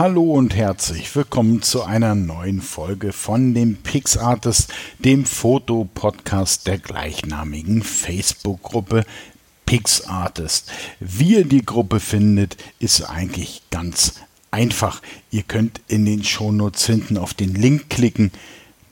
Hallo und herzlich willkommen zu einer neuen Folge von dem PixArtist, dem Fotopodcast der gleichnamigen Facebook-Gruppe PixArtist. Wie ihr die Gruppe findet, ist eigentlich ganz einfach. Ihr könnt in den Shownotes hinten auf den Link klicken.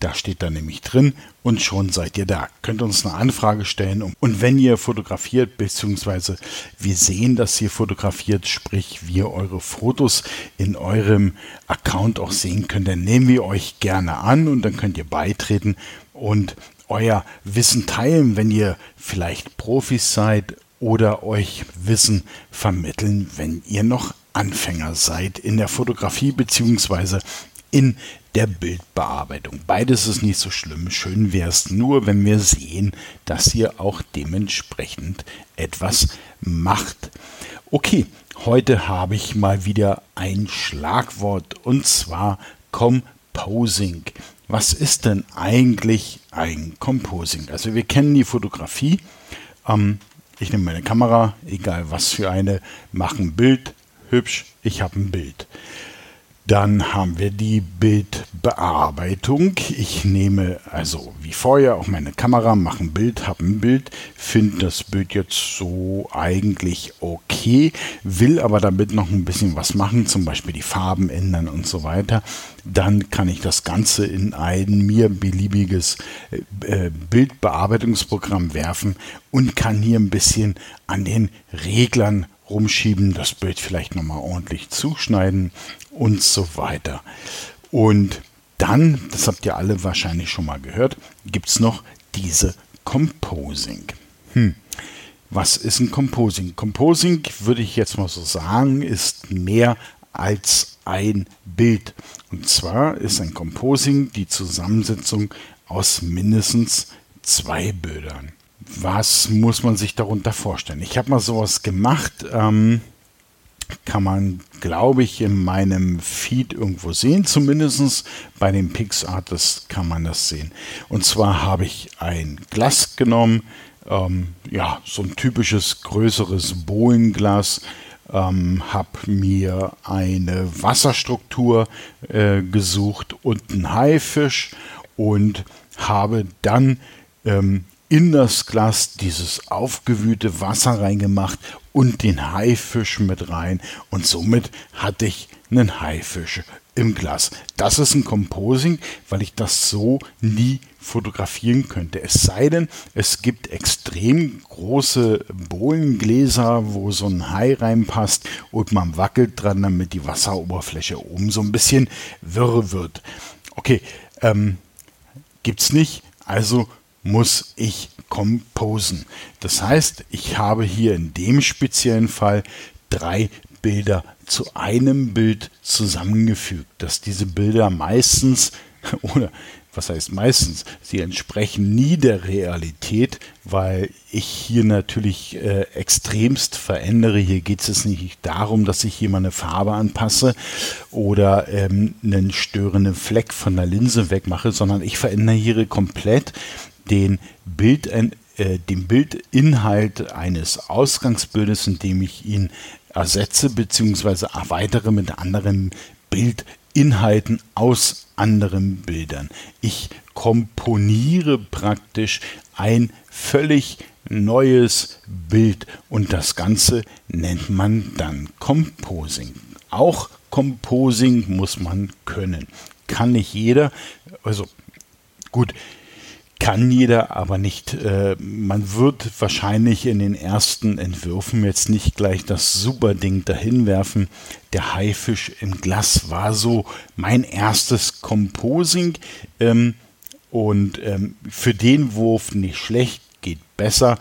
Da steht da nämlich drin und schon seid ihr da. Könnt uns eine Anfrage stellen und wenn ihr fotografiert, beziehungsweise wir sehen, dass ihr fotografiert, sprich wir eure Fotos in eurem Account auch sehen könnt, dann nehmen wir euch gerne an und dann könnt ihr beitreten und euer Wissen teilen, wenn ihr vielleicht Profis seid oder euch Wissen vermitteln, wenn ihr noch Anfänger seid in der Fotografie beziehungsweise in der Bildbearbeitung. Beides ist nicht so schlimm. Schön wäre es nur, wenn wir sehen, dass ihr auch dementsprechend etwas macht. Okay, heute habe ich mal wieder ein Schlagwort und zwar Composing. Was ist denn eigentlich ein Composing? Also wir kennen die Fotografie. Ähm, ich nehme meine Kamera, egal was für eine, mache ein Bild, hübsch, ich habe ein Bild. Dann haben wir die Bildbearbeitung. Ich nehme also wie vorher auch meine Kamera, mache ein Bild, habe ein Bild, finde das Bild jetzt so eigentlich okay, will aber damit noch ein bisschen was machen, zum Beispiel die Farben ändern und so weiter. Dann kann ich das Ganze in ein mir beliebiges äh, Bildbearbeitungsprogramm werfen und kann hier ein bisschen an den Reglern rumschieben, das Bild vielleicht nochmal ordentlich zuschneiden und so weiter. Und dann, das habt ihr alle wahrscheinlich schon mal gehört, gibt es noch diese Composing. Hm. Was ist ein Composing? Composing, würde ich jetzt mal so sagen, ist mehr als ein Bild. Und zwar ist ein Composing die Zusammensetzung aus mindestens zwei Bildern was muss man sich darunter vorstellen? Ich habe mal sowas gemacht, ähm, kann man, glaube ich, in meinem Feed irgendwo sehen. Zumindest bei den PixArtists kann man das sehen. Und zwar habe ich ein Glas genommen, ähm, ja, so ein typisches größeres Bohlenglas, ähm, habe mir eine Wasserstruktur äh, gesucht und einen Haifisch und habe dann ähm, in das Glas dieses aufgewühlte Wasser reingemacht und den Haifisch mit rein und somit hatte ich einen Haifisch im Glas. Das ist ein Composing, weil ich das so nie fotografieren könnte. Es sei denn, es gibt extrem große Bohlengläser, wo so ein Hai reinpasst und man wackelt dran, damit die Wasseroberfläche oben so ein bisschen wirr wird. Okay, ähm, gibt's nicht. Also muss ich composen. Das heißt, ich habe hier in dem speziellen Fall drei Bilder zu einem Bild zusammengefügt, dass diese Bilder meistens oder was heißt meistens, sie entsprechen nie der Realität, weil ich hier natürlich äh, extremst verändere. Hier geht es nicht darum, dass ich hier mal eine Farbe anpasse oder ähm, einen störenden Fleck von der Linse wegmache, sondern ich verändere hier komplett den Bild, äh, den Bildinhalt eines Ausgangsbildes, indem ich ihn ersetze bzw. erweitere mit anderen Bildinhalten aus anderen Bildern. Ich komponiere praktisch ein völlig neues Bild und das Ganze nennt man dann Composing. Auch Composing muss man können. Kann nicht jeder. Also gut, kann jeder, aber nicht. Äh, man wird wahrscheinlich in den ersten Entwürfen jetzt nicht gleich das super Ding dahin werfen. Der Haifisch im Glas war so mein erstes Composing ähm, und ähm, für den Wurf nicht schlecht, geht besser.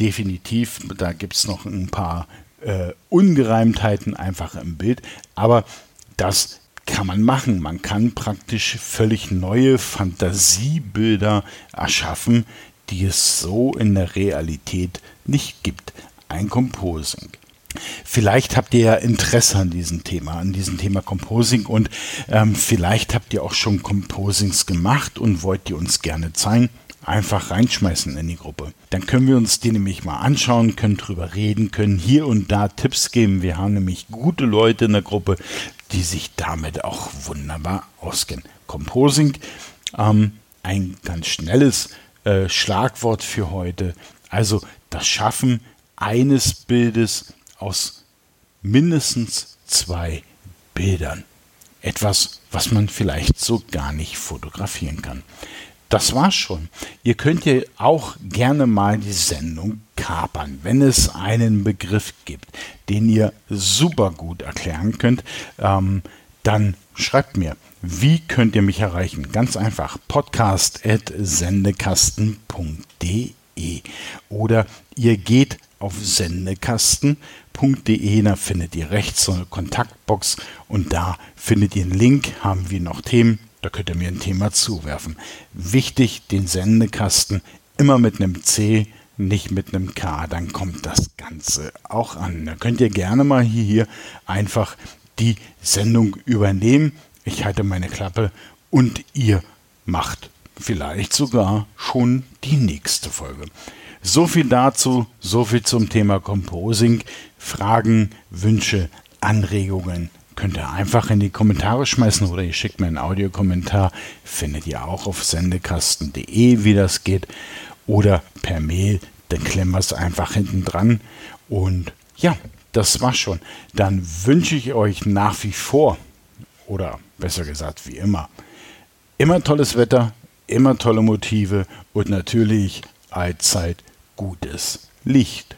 Definitiv, da gibt es noch ein paar äh, Ungereimtheiten einfach im Bild, aber das kann man machen. Man kann praktisch völlig neue Fantasiebilder erschaffen, die es so in der Realität nicht gibt. Ein Composing. Vielleicht habt ihr ja Interesse an diesem Thema, an diesem Thema Composing und ähm, vielleicht habt ihr auch schon Composings gemacht und wollt ihr uns gerne zeigen einfach reinschmeißen in die Gruppe. Dann können wir uns die nämlich mal anschauen, können drüber reden, können hier und da Tipps geben. Wir haben nämlich gute Leute in der Gruppe, die sich damit auch wunderbar auskennen. Composing, ähm, ein ganz schnelles äh, Schlagwort für heute. Also das Schaffen eines Bildes aus mindestens zwei Bildern. Etwas, was man vielleicht so gar nicht fotografieren kann. Das war's schon. Ihr könnt ja auch gerne mal die Sendung kapern, wenn es einen Begriff gibt, den ihr super gut erklären könnt. Ähm, dann schreibt mir. Wie könnt ihr mich erreichen? Ganz einfach. podcast.sendekasten.de oder ihr geht auf sendekasten.de, da findet ihr rechts so eine Kontaktbox und da findet ihr einen Link, haben wir noch Themen, da könnt ihr mir ein Thema zuwerfen. Wichtig, den Sendekasten immer mit einem C, nicht mit einem K, dann kommt das Ganze auch an. Da könnt ihr gerne mal hier, hier einfach die Sendung übernehmen. Ich halte meine Klappe und ihr macht vielleicht sogar schon die nächste Folge. So viel dazu, so viel zum Thema Composing. Fragen, Wünsche, Anregungen könnt ihr einfach in die Kommentare schmeißen oder ihr schickt mir einen Audiokommentar. Findet ihr auch auf sendekasten.de, wie das geht. Oder per Mail, dann klemmen wir es einfach hinten dran. Und ja, das war's schon. Dann wünsche ich euch nach wie vor, oder besser gesagt wie immer, immer tolles Wetter, immer tolle Motive und natürlich allzeit gutes Licht.